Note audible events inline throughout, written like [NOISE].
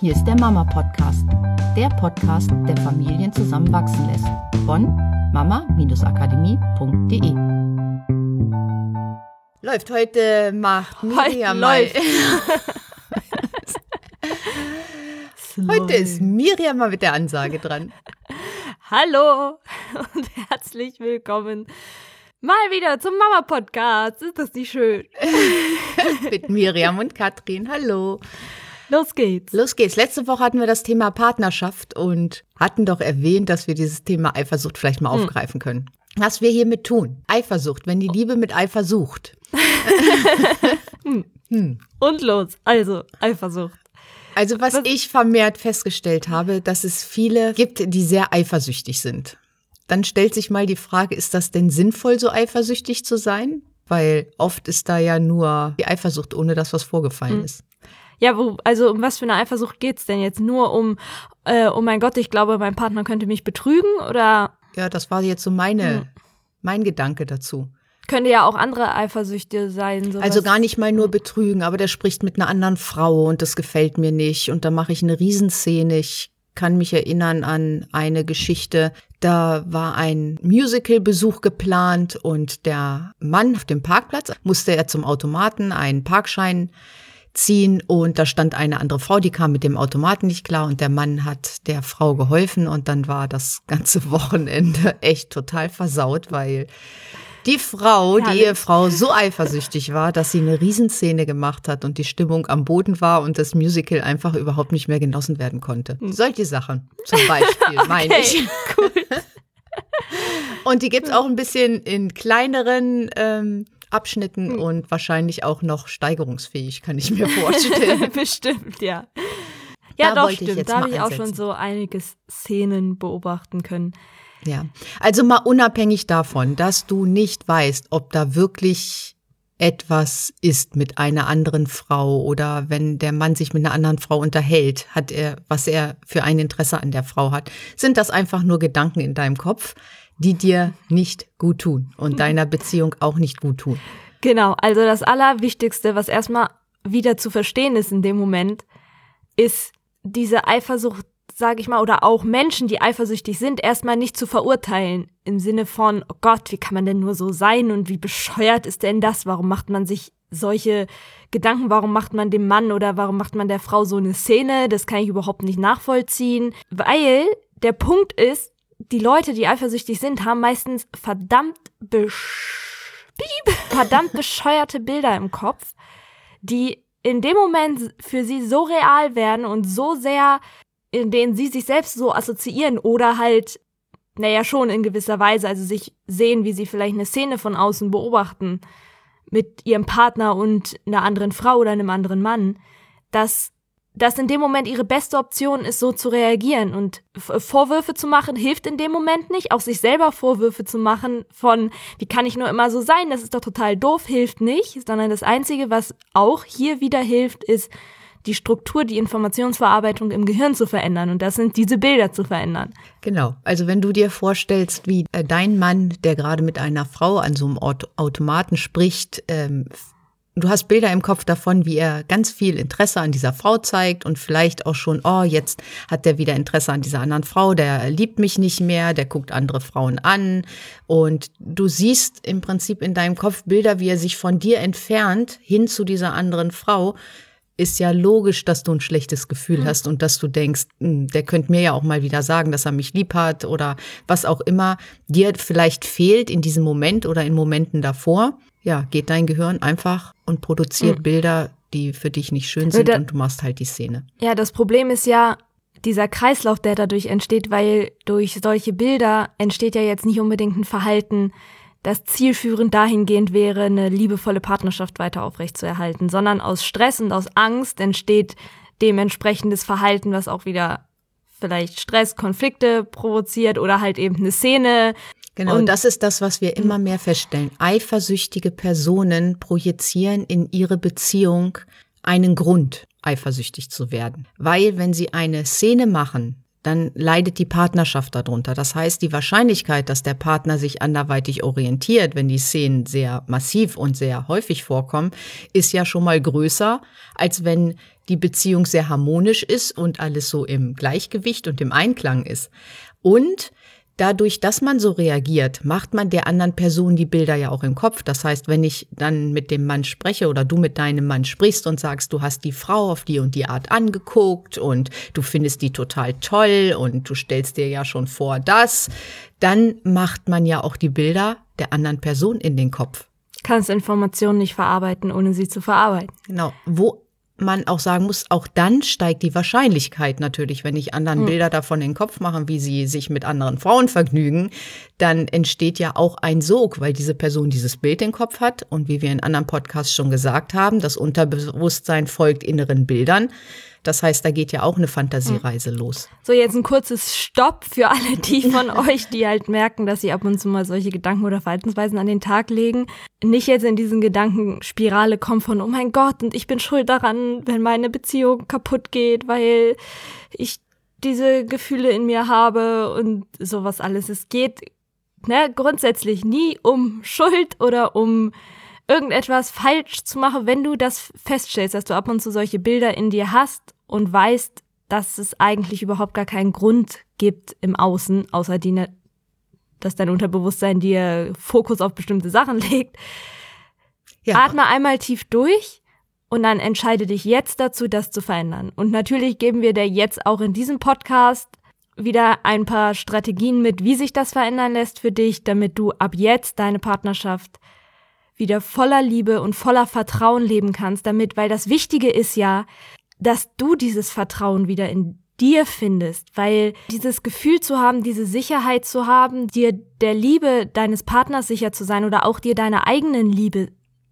Hier ist der Mama Podcast, der Podcast, der Familien zusammenwachsen lässt. Von mama-akademie.de. Läuft heute macht Miriam mal. läuft. [LAUGHS] Heute ist Miriam mal mit der Ansage dran. [LAUGHS] Hallo und herzlich willkommen mal wieder zum Mama Podcast. Ist das nicht schön? [LAUGHS] Mit Miriam und Katrin. Hallo. Los geht's. Los geht's. Letzte Woche hatten wir das Thema Partnerschaft und hatten doch erwähnt, dass wir dieses Thema Eifersucht vielleicht mal aufgreifen können. Was wir hiermit tun. Eifersucht, wenn die Liebe mit Eifer sucht. [LAUGHS] Und los. Also, Eifersucht. Also was Was- ich vermehrt festgestellt habe, dass es viele gibt, die sehr eifersüchtig sind. Dann stellt sich mal die Frage, ist das denn sinnvoll, so eifersüchtig zu sein? Weil oft ist da ja nur die Eifersucht, ohne dass was vorgefallen ist. Ja, wo, also um was für eine Eifersucht geht's denn jetzt? Nur um, äh, oh mein Gott, ich glaube, mein Partner könnte mich betrügen oder Ja, das war jetzt so meine, Hm. mein Gedanke dazu. könnte ja auch andere Eifersüchte sein? Sowas. Also gar nicht mal nur betrügen, aber der spricht mit einer anderen Frau und das gefällt mir nicht. Und da mache ich eine Riesenszene. Ich kann mich erinnern an eine Geschichte. Da war ein Musical-Besuch geplant und der Mann auf dem Parkplatz musste er zum Automaten einen Parkschein ziehen und da stand eine andere Frau, die kam mit dem Automaten nicht klar und der Mann hat der Frau geholfen und dann war das ganze Wochenende [LAUGHS] echt total versaut, weil die Frau, die. Ehefrau, so eifersüchtig war, dass sie eine Riesenszene gemacht hat und die Stimmung am Boden war und das Musical einfach überhaupt nicht mehr genossen werden konnte. Solche Sachen zum Beispiel, [LAUGHS] meine ich. Hm. Okay, cool. Und die gibt's auch ein bisschen in kleineren ähm, Abschnitten Hm. und wahrscheinlich auch noch steigerungsfähig, kann ich mir vorstellen. [LAUGHS] Bestimmt, ja. Ja, Da doch, stimmt. Da habe ich auch schon so einige Szenen beobachten können. Ja, also mal unabhängig davon, dass du nicht weißt, ob da wirklich etwas ist mit einer anderen Frau oder wenn der Mann sich mit einer anderen Frau unterhält, hat er, was er für ein Interesse an der Frau hat, sind das einfach nur Gedanken in deinem Kopf, die dir nicht gut tun und deiner Beziehung auch nicht gut tun. Genau, also das Allerwichtigste, was erstmal wieder zu verstehen ist in dem Moment, ist diese Eifersucht, sage ich mal, oder auch Menschen, die eifersüchtig sind, erstmal nicht zu verurteilen. Im Sinne von, oh Gott, wie kann man denn nur so sein und wie bescheuert ist denn das? Warum macht man sich solche Gedanken? Warum macht man dem Mann oder warum macht man der Frau so eine Szene? Das kann ich überhaupt nicht nachvollziehen. Weil der Punkt ist, die Leute, die eifersüchtig sind, haben meistens verdammt besch verdammt bescheuerte Bilder im Kopf, die in dem Moment für sie so real werden und so sehr, in denen sie sich selbst so assoziieren oder halt, naja, schon in gewisser Weise, also sich sehen, wie sie vielleicht eine Szene von außen beobachten mit ihrem Partner und einer anderen Frau oder einem anderen Mann, dass das in dem Moment ihre beste Option ist, so zu reagieren und Vorwürfe zu machen, hilft in dem Moment nicht. Auch sich selber Vorwürfe zu machen von, wie kann ich nur immer so sein, das ist doch total doof, hilft nicht, sondern das Einzige, was auch hier wieder hilft, ist, die Struktur, die Informationsverarbeitung im Gehirn zu verändern. Und das sind diese Bilder zu verändern. Genau. Also wenn du dir vorstellst, wie äh, dein Mann, der gerade mit einer Frau an so einem Aut Automaten spricht, ähm, du hast Bilder im Kopf davon, wie er ganz viel Interesse an dieser Frau zeigt und vielleicht auch schon, oh, jetzt hat er wieder Interesse an dieser anderen Frau, der liebt mich nicht mehr, der guckt andere Frauen an. Und du siehst im Prinzip in deinem Kopf Bilder, wie er sich von dir entfernt hin zu dieser anderen Frau. Ist ja logisch, dass du ein schlechtes Gefühl hast und dass du denkst, "Hm, der könnte mir ja auch mal wieder sagen, dass er mich lieb hat oder was auch immer dir vielleicht fehlt in diesem Moment oder in Momenten davor. Ja, geht dein Gehirn einfach und produziert Bilder, die für dich nicht schön sind da- und du machst halt die Szene. Ja, das Problem ist ja dieser Kreislauf, der dadurch entsteht, weil durch solche Bilder entsteht ja jetzt nicht unbedingt ein Verhalten, das zielführend dahingehend wäre, eine liebevolle Partnerschaft weiter aufrechtzuerhalten, sondern aus Stress und aus Angst entsteht dementsprechendes Verhalten, was auch wieder vielleicht Stress, Konflikte provoziert oder halt eben eine Szene. Genau, Und- das ist das, was wir immer mehr feststellen. Eifersüchtige Personen projizieren in ihre Beziehung einen Grund, eifersüchtig zu werden. Weil wenn sie eine Szene machen, dann leidet die Partnerschaft darunter. Das heißt, die Wahrscheinlichkeit, dass der Partner sich anderweitig orientiert, wenn die Szenen sehr massiv und sehr häufig vorkommen, ist ja schon mal größer, als wenn die Beziehung sehr harmonisch ist und alles so im Gleichgewicht und im Einklang ist. Und dadurch, dass man so reagiert, macht man der anderen Person die Bilder ja auch im Kopf. Das heißt, wenn ich dann mit dem Mann spreche oder du mit deinem Mann sprichst und sagst, du hast die Frau auf die und die Art angeguckt und du findest die total toll und du stellst dir ja schon vor das, dann macht man ja auch die Bilder der anderen Person in den Kopf. Kannst Informationen nicht verarbeiten, ohne sie zu verarbeiten. Genau. Wo man auch sagen muss, auch dann steigt die Wahrscheinlichkeit natürlich, wenn ich anderen hm. Bilder davon in den Kopf mache, wie sie sich mit anderen Frauen vergnügen, dann entsteht ja auch ein Sog, weil diese Person dieses Bild im Kopf hat. Und wie wir in anderen Podcasts schon gesagt haben, das Unterbewusstsein folgt inneren Bildern. Das heißt, da geht ja auch eine Fantasiereise mhm. los. So, jetzt ein kurzes Stopp für alle die [LAUGHS] von euch, die halt merken, dass sie ab und zu mal solche Gedanken oder Verhaltensweisen an den Tag legen. Nicht jetzt in diesen Gedankenspirale kommen von, oh mein Gott, und ich bin schuld daran, wenn meine Beziehung kaputt geht, weil ich diese Gefühle in mir habe und sowas alles. Es geht ne, grundsätzlich nie um Schuld oder um irgendetwas falsch zu machen, wenn du das feststellst, dass du ab und zu solche Bilder in dir hast und weißt, dass es eigentlich überhaupt gar keinen Grund gibt im Außen, außer die, ne, dass dein Unterbewusstsein dir Fokus auf bestimmte Sachen [LAUGHS] legt. Ja. Atme einmal tief durch und dann entscheide dich jetzt dazu, das zu verändern. Und natürlich geben wir dir jetzt auch in diesem Podcast wieder ein paar Strategien mit, wie sich das verändern lässt für dich, damit du ab jetzt deine Partnerschaft wieder voller Liebe und voller Vertrauen leben kannst, damit, weil das Wichtige ist ja, dass du dieses Vertrauen wieder in dir findest, weil dieses Gefühl zu haben, diese Sicherheit zu haben, dir der Liebe deines Partners sicher zu sein oder auch dir deiner eigenen Liebe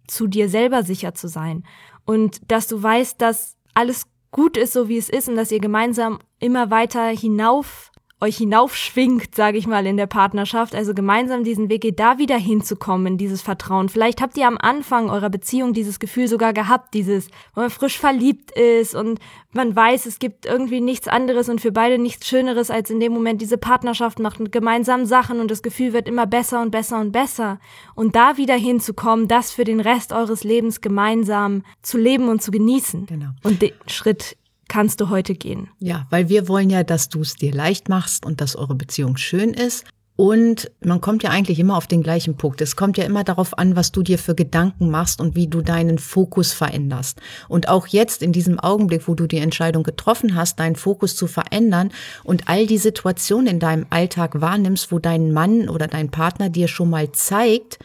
zu dir selber sicher zu sein. Und dass du weißt, dass alles gut ist, so wie es ist und dass ihr gemeinsam immer weiter hinauf euch hinaufschwingt, sage ich mal, in der Partnerschaft, also gemeinsam diesen Weg geht, da wieder hinzukommen, in dieses Vertrauen. Vielleicht habt ihr am Anfang eurer Beziehung dieses Gefühl sogar gehabt, dieses, wo man frisch verliebt ist und man weiß, es gibt irgendwie nichts anderes und für beide nichts Schöneres, als in dem Moment diese Partnerschaft macht mit gemeinsamen Sachen und das Gefühl wird immer besser und besser und besser. Und da wieder hinzukommen, das für den Rest eures Lebens gemeinsam zu leben und zu genießen. Genau. Und den Schritt kannst du heute gehen. Ja, weil wir wollen ja, dass du es dir leicht machst und dass eure Beziehung schön ist. Und man kommt ja eigentlich immer auf den gleichen Punkt. Es kommt ja immer darauf an, was du dir für Gedanken machst und wie du deinen Fokus veränderst. Und auch jetzt in diesem Augenblick, wo du die Entscheidung getroffen hast, deinen Fokus zu verändern und all die Situationen in deinem Alltag wahrnimmst, wo dein Mann oder dein Partner dir schon mal zeigt,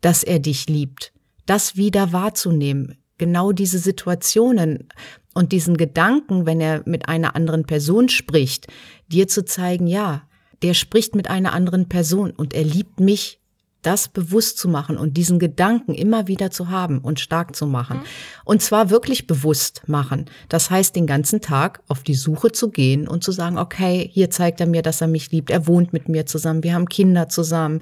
dass er dich liebt, das wieder wahrzunehmen. Genau diese Situationen und diesen Gedanken, wenn er mit einer anderen Person spricht, dir zu zeigen, ja, der spricht mit einer anderen Person und er liebt mich das bewusst zu machen und diesen Gedanken immer wieder zu haben und stark zu machen. Mhm. Und zwar wirklich bewusst machen. Das heißt, den ganzen Tag auf die Suche zu gehen und zu sagen, okay, hier zeigt er mir, dass er mich liebt. Er wohnt mit mir zusammen. Wir haben Kinder zusammen.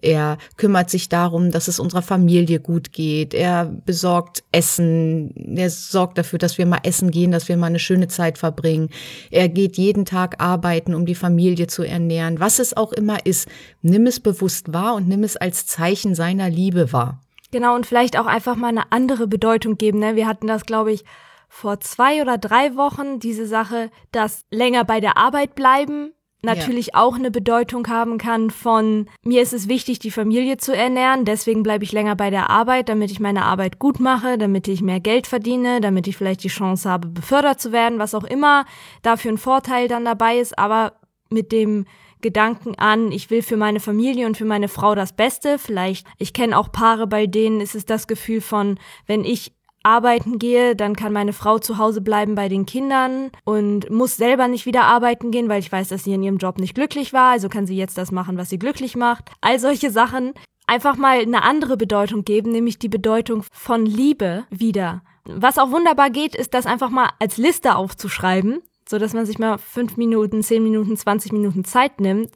Er kümmert sich darum, dass es unserer Familie gut geht. Er besorgt Essen. Er sorgt dafür, dass wir mal essen gehen, dass wir mal eine schöne Zeit verbringen. Er geht jeden Tag arbeiten, um die Familie zu ernähren. Was es auch immer ist, nimm es bewusst wahr und nimm es als Zeichen seiner Liebe wahr. Genau, und vielleicht auch einfach mal eine andere Bedeutung geben. Ne? Wir hatten das, glaube ich, vor zwei oder drei Wochen, diese Sache, dass länger bei der Arbeit bleiben natürlich ja. auch eine Bedeutung haben kann von mir ist es wichtig, die Familie zu ernähren, deswegen bleibe ich länger bei der Arbeit, damit ich meine Arbeit gut mache, damit ich mehr Geld verdiene, damit ich vielleicht die Chance habe, befördert zu werden, was auch immer dafür ein Vorteil dann dabei ist, aber mit dem Gedanken an, ich will für meine Familie und für meine Frau das Beste. Vielleicht, ich kenne auch Paare, bei denen ist es das Gefühl von, wenn ich arbeiten gehe, dann kann meine Frau zu Hause bleiben bei den Kindern und muss selber nicht wieder arbeiten gehen, weil ich weiß, dass sie in ihrem Job nicht glücklich war, also kann sie jetzt das machen, was sie glücklich macht. All solche Sachen einfach mal eine andere Bedeutung geben, nämlich die Bedeutung von Liebe wieder. Was auch wunderbar geht, ist das einfach mal als Liste aufzuschreiben so dass man sich mal fünf Minuten, zehn Minuten, 20 Minuten Zeit nimmt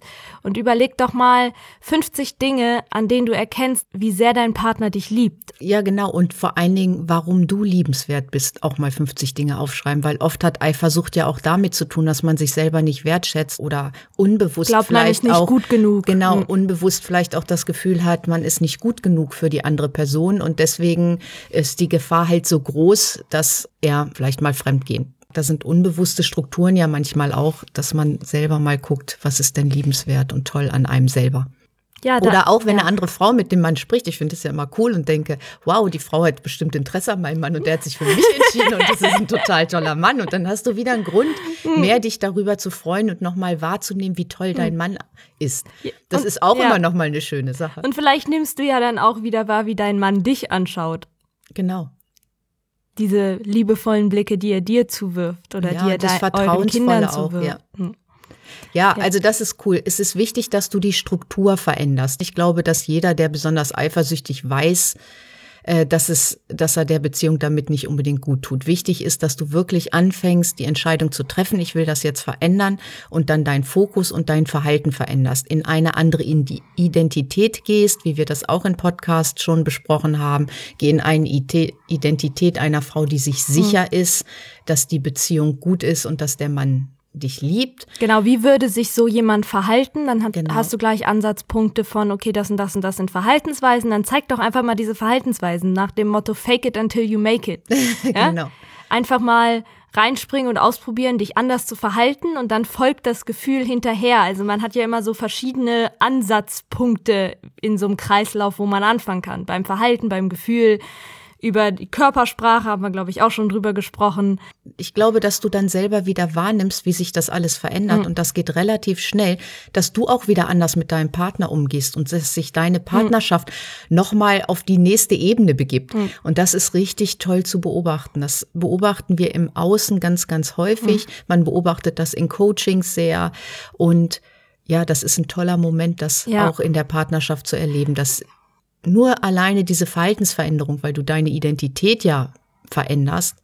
und überleg doch mal 50 Dinge, an denen du erkennst, wie sehr dein Partner dich liebt. Ja, genau. Und vor allen Dingen, warum du liebenswert bist, auch mal 50 Dinge aufschreiben, weil oft hat Eifersucht ja auch damit zu tun, dass man sich selber nicht wertschätzt oder unbewusst Glaubt man vielleicht ist nicht auch gut genug. genau Mhm. unbewusst vielleicht auch das Gefühl hat, man ist nicht gut genug für die andere Person und deswegen ist die Gefahr halt so groß, dass er vielleicht mal fremdgehen. Da sind unbewusste Strukturen ja manchmal auch, dass man selber mal guckt, was ist denn liebenswert und toll an einem selber. Ja, da- Oder auch wenn ja. eine andere Frau mit dem Mann spricht, ich finde das ja immer cool und denke, wow, die Frau hat bestimmt Interesse an meinem Mann und der hat sich für mich entschieden und das ist ein total toller Mann. Und dann hast du wieder einen Grund, Hm. mehr dich darüber zu freuen und nochmal wahrzunehmen, wie toll dein Mann ist. Das Und- ist auch ja. immer nochmal eine schöne Sache. Und vielleicht nimmst du ja dann auch wieder wahr, wie dein Mann dich anschaut. Genau. Diese liebevollen Blicke, die er dir zuwirft oder Ja, die er das dein, euren Kindern Vertrauensvolle auch, zuwirft. ja. Hm. Ja, also das ist cool. Es ist wichtig, dass du die Struktur veränderst. Ich glaube, dass jeder, der besonders eifersüchtig weiß, dass es, dass er der Beziehung damit nicht unbedingt gut tut. Wichtig ist, dass du wirklich anfängst, die Entscheidung zu treffen, ich will das jetzt verändern und dann deinen Fokus und dein Verhalten veränderst, in eine andere Identität gehst, wie wir das auch im Podcast schon besprochen haben, geh in eine Identität einer Frau, die sich sicher ist, dass die Beziehung gut ist und dass der Mann dich liebt. Genau, wie würde sich so jemand verhalten? Dann hat, Genau. hast du gleich Ansatzpunkte von, okay, das und das und das sind Verhaltensweisen. Dann zeig doch einfach mal diese Verhaltensweisen nach dem Motto Fake it until you make it. [LAUGHS] Ja? Genau. Einfach mal reinspringen und ausprobieren, dich anders zu verhalten und dann folgt das Gefühl hinterher. Also man hat ja immer so verschiedene Ansatzpunkte in so einem Kreislauf, wo man anfangen kann. Beim Verhalten, beim Gefühl, über die Körpersprache haben wir, glaube ich, auch schon drüber gesprochen. ich glaube, dass du dann selber wieder wahrnimmst, wie sich das alles verändert. Mhm. Und das geht relativ schnell, dass du auch wieder anders mit deinem Partner umgehst und dass sich deine Partnerschaft nochmal auf die nächste Ebene begibt. Mhm. Und das ist richtig toll zu beobachten. Das beobachten wir im Außen ganz, ganz häufig. Mhm. Man beobachtet das in Coachings sehr. Und ja, das ist ein toller Moment, das Ja. auch in der Partnerschaft zu erleben, dass nur alleine diese Verhaltensveränderung, weil du deine Identität ja veränderst,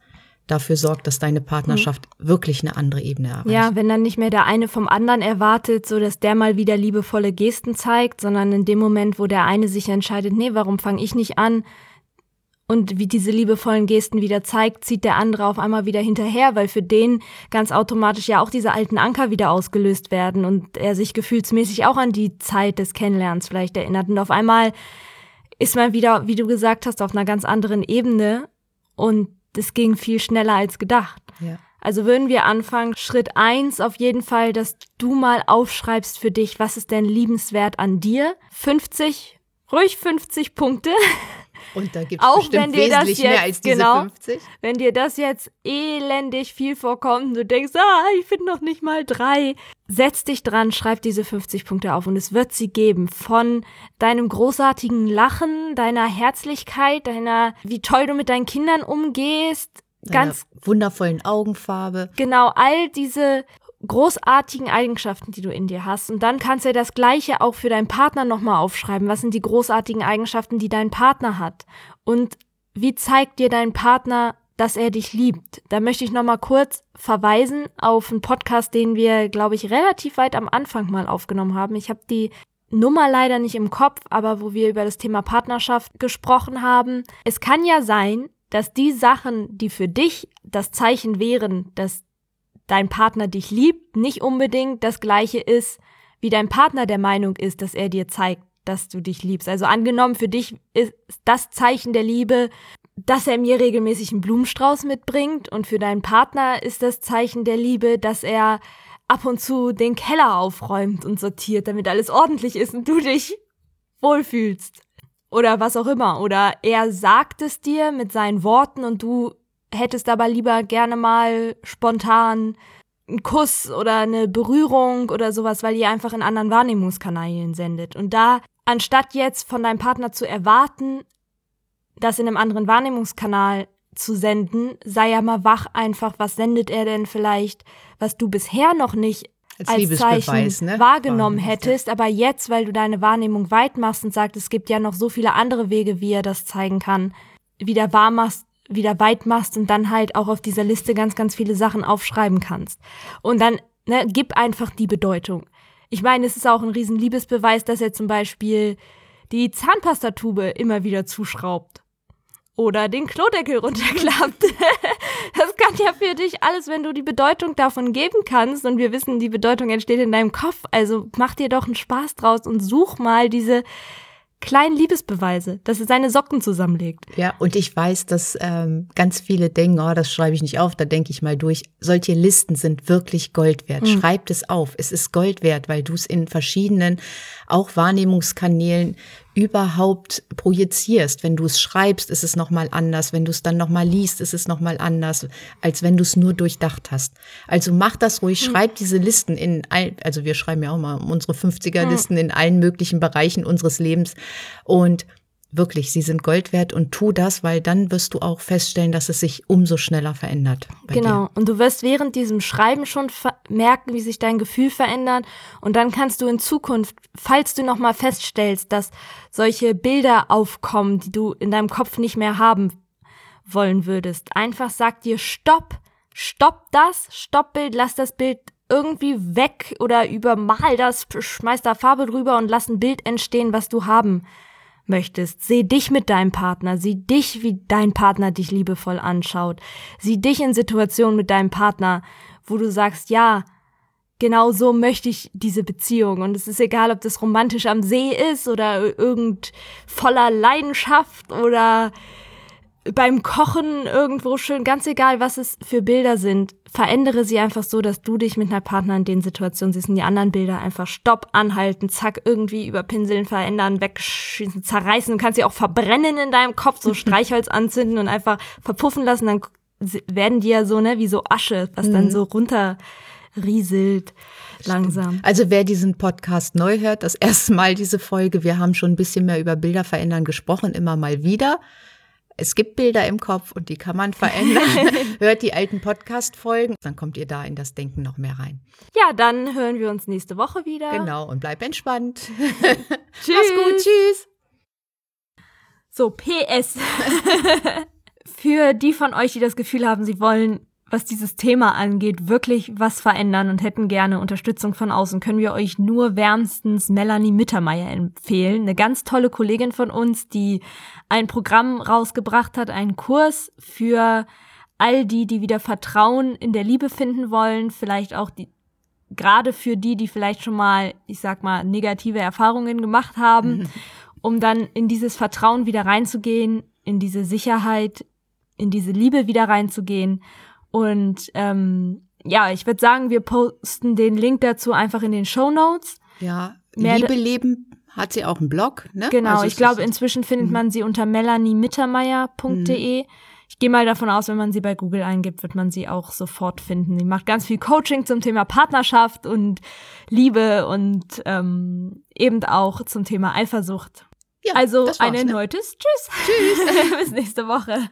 dafür sorgt, dass deine Partnerschaft wirklich eine andere Ebene erreicht. Ja, wenn dann nicht mehr der eine vom anderen erwartet, so dass der mal wieder liebevolle Gesten zeigt, sondern in dem Moment, wo der eine sich entscheidet, nee, warum fange ich nicht an? Und wie diese liebevollen Gesten wieder zeigt, zieht der andere auf einmal wieder hinterher, weil für den ganz automatisch ja auch diese alten Anker wieder ausgelöst werden und er sich gefühlsmäßig auch an die Zeit des Kennenlernens vielleicht erinnert. Und auf einmal ist man wieder, wie du gesagt hast, auf einer ganz anderen Ebene und es ging viel schneller als gedacht. Ja. Also würden wir anfangen, Schritt eins auf jeden Fall, dass du mal aufschreibst für dich, was ist denn liebenswert an dir? 50, ruhig 50 Punkte. [LAUGHS] Und da gibt es Auch bestimmt wenn dir das wesentlich jetzt, mehr als diese genau, 50. wenn dir das jetzt elendig viel vorkommt und du denkst, ah, ich finde noch nicht mal drei, setz dich dran, schreib diese 50 Punkte auf und es wird sie geben von deinem großartigen Lachen, deiner Herzlichkeit, deiner, wie toll du mit deinen Kindern umgehst, ganz wundervollen Augenfarbe. genau all diese großartigen Eigenschaften, die du in dir hast. Und dann kannst du ja das Gleiche auch für deinen Partner nochmal aufschreiben. Was sind die großartigen Eigenschaften, die dein Partner hat? Und wie zeigt dir dein Partner, dass er dich liebt? Da möchte ich nochmal kurz verweisen auf einen Podcast, den wir, glaube ich, relativ weit am Anfang mal aufgenommen haben. Ich habe die Nummer leider nicht im Kopf, aber wo wir über das Thema Partnerschaft gesprochen haben. Es kann ja sein, dass die Sachen, die für dich das Zeichen wären, dass dein Partner dich liebt, nicht unbedingt das gleiche ist, wie dein Partner der Meinung ist, dass er dir zeigt, dass du dich liebst. Also angenommen, für dich ist das Zeichen der Liebe, dass er mir regelmäßig einen Blumenstrauß mitbringt und für deinen Partner ist das Zeichen der Liebe, dass er ab und zu den Keller aufräumt und sortiert, damit alles ordentlich ist und du dich wohlfühlst. Oder was auch immer. Oder er sagt es dir mit seinen Worten und du hättest aber lieber gerne mal spontan einen Kuss oder eine Berührung oder sowas, weil ihr einfach in anderen Wahrnehmungskanälen sendet. Und da, anstatt jetzt von deinem Partner zu erwarten, das in einem anderen Wahrnehmungskanal zu senden, sei ja mal wach einfach, was sendet er denn vielleicht, was du bisher noch nicht Als als, Zeichen ne? wahrgenommen hättest, aber jetzt, weil du deine Wahrnehmung weit machst und sagst, es gibt ja noch so viele andere Wege, wie er das zeigen kann, wieder wahr machst, wieder weit machst und dann halt auch auf dieser Liste ganz, ganz viele Sachen aufschreiben kannst. Und dann ne, gib einfach die Bedeutung. Ich meine, es ist auch ein riesen Liebesbeweis, dass er zum Beispiel die Zahnpastatube immer wieder zuschraubt. Oder den Klodeckel runterklappt. [LAUGHS] das kann ja für dich alles, wenn du die Bedeutung davon geben kannst. Und wir wissen, die Bedeutung entsteht in deinem Kopf. Also mach dir doch einen Spaß draus und such mal diese kleinen Liebesbeweise, dass er seine Socken zusammenlegt. Ja, und ich weiß, dass ähm, ganz viele denken, oh, das schreibe ich nicht auf, da denke ich mal durch. Solche Listen sind wirklich Gold wert. Mhm. Schreibt es auf. Es ist Gold wert, weil du es in verschiedenen, auch Wahrnehmungskanälen überhaupt projizierst. Wenn du es schreibst, ist es nochmal anders. Wenn du es dann nochmal liest, ist es nochmal anders, als wenn du es nur durchdacht hast. Also mach das ruhig, hm. schreib diese Listen in all, also wir schreiben ja auch mal unsere 50er-Listen hm. in allen möglichen Bereichen unseres Lebens und Wirklich, sie sind Gold wert und tu das, weil dann wirst du auch feststellen, dass es sich umso schneller verändert. Genau. Dir. Und du wirst während diesem Schreiben schon merken, wie sich dein Gefühl verändert. Und dann kannst du in Zukunft, falls du nochmal feststellst, dass solche Bilder aufkommen, die du in deinem Kopf nicht mehr haben wollen würdest, einfach sag dir Stopp, stopp das, stopp Bild, lass das Bild irgendwie weg oder übermal das, schmeiß da Farbe drüber und lass ein Bild entstehen, was du haben möchtest. Seh dich mit deinem Partner, sieh dich, wie dein Partner dich liebevoll anschaut. Sieh dich in Situationen mit deinem Partner, wo du sagst, ja, genau so möchte ich diese Beziehung. Und es ist egal, ob das romantisch am See ist oder irgend voller Leidenschaft oder beim Kochen irgendwo schön, ganz egal, was es für Bilder sind, verändere sie einfach so, dass du dich mit einer Partner in den Situationen siehst und die anderen Bilder einfach stopp, anhalten, zack, irgendwie überpinseln, verändern, wegschießen, zerreißen. Du kannst sie auch verbrennen in deinem Kopf, so [LAUGHS] Streichholz anzünden und einfach verpuffen lassen, dann werden die ja so, ne, wie so Asche, was dann mhm. so runterrieselt langsam. Also wer diesen Podcast neu hört, das erste Mal diese Folge, wir haben schon ein bisschen mehr über Bilder verändern gesprochen, immer mal wieder. Es gibt Bilder im Kopf und die kann man verändern. [LAUGHS] Hört die alten Podcast-Folgen, dann kommt ihr da in das Denken noch mehr rein. Ja, dann hören wir uns nächste Woche wieder. Genau, und bleib entspannt. tschüss. [LAUGHS] Mach's gut, tschüss. So, PS. [LAUGHS] Für die von euch, die das Gefühl haben, sie wollen was dieses Thema angeht, wirklich was verändern und hätten gerne Unterstützung von außen, können wir euch nur wärmstens Melanie Mittermeier empfehlen. Eine ganz tolle Kollegin von uns, die ein Programm rausgebracht hat, einen Kurs für all die, die wieder Vertrauen in der Liebe finden wollen, vielleicht auch die, gerade für die, die vielleicht schon mal, ich sag mal, negative Erfahrungen gemacht haben, um dann in dieses Vertrauen wieder reinzugehen, in diese Sicherheit, in diese Liebe wieder reinzugehen und ähm, ja, ich würde sagen, wir posten den Link dazu einfach in den Show Notes. Ja, Mehr Liebe leben hat sie auch einen Blog, ne? Genau, also ich glaube, inzwischen findet mhm. man sie unter melaniemittermeier.de. Mhm. Ich gehe mal davon aus, wenn man sie bei Google eingibt, wird man sie auch sofort finden. Sie macht ganz viel Coaching zum Thema Partnerschaft und Liebe und ähm, eben auch zum Thema Eifersucht. Ja, also ein erneutes ne? Tschüss. Tschüss. [LAUGHS] Bis nächste Woche.